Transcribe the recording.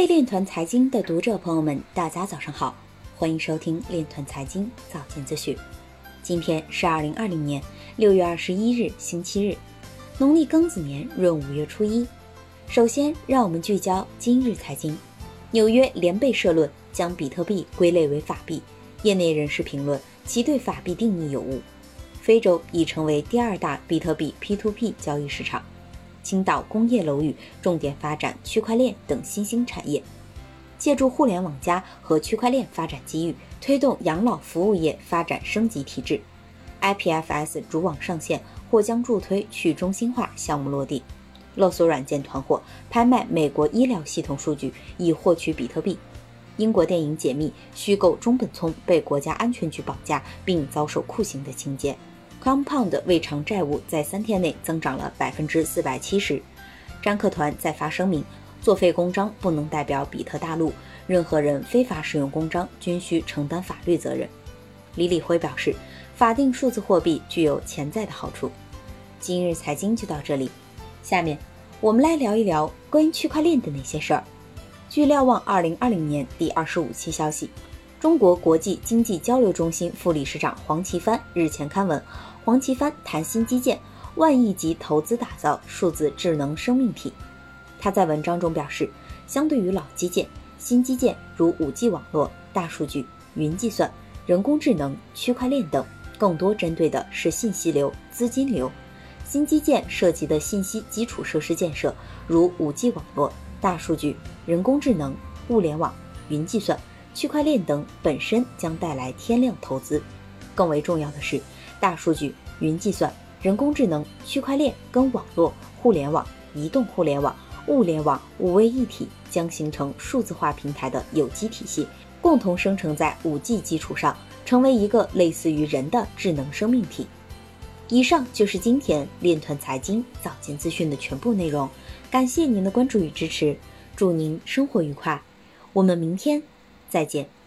位链团财经的读者朋友们，大家早上好，欢迎收听链团财经早间资讯。今天是二零二零年六月二十一日，星期日，农历庚子年闰五月初一。首先，让我们聚焦今日财经。纽约联备社论将比特币归类为法币，业内人士评论其对法币定义有误。非洲已成为第二大比特币 P2P 交易市场。青岛工业楼宇重点发展区块链等新兴产业，借助互联网加和区块链发展机遇，推动养老服务业发展升级提质。IPFS 主网上线或将助推去中心化项目落地。勒索软件团伙拍卖美国医疗系统数据以获取比特币。英国电影解密虚构中本聪被国家安全局绑架并遭受酷刑的情节。Compound 未偿债务在三天内增长了百分之四百七十。占客团再发声明，作废公章不能代表比特大陆，任何人非法使用公章均需承担法律责任。李李辉表示，法定数字货币具有潜在的好处。今日财经就到这里，下面我们来聊一聊关于区块链的那些事儿。据瞭望二零二零年第二十五期消息。中国国际经济交流中心副理事长黄奇帆日前刊文，黄奇帆谈新基建，万亿级投资打造数字智能生命体。他在文章中表示，相对于老基建，新基建如 5G 网络、大数据、云计算、人工智能、区块链等，更多针对的是信息流、资金流。新基建涉及的信息基础设施建设，如 5G 网络、大数据、人工智能、物联网、云计算。区块链等本身将带来天量投资，更为重要的是，大数据、云计算、人工智能、区块链跟网络、互联网、移动互联网、物联网五位一体，将形成数字化平台的有机体系，共同生成在五 G 基础上，成为一个类似于人的智能生命体。以上就是今天链团财经早间资讯的全部内容，感谢您的关注与支持，祝您生活愉快，我们明天。再见。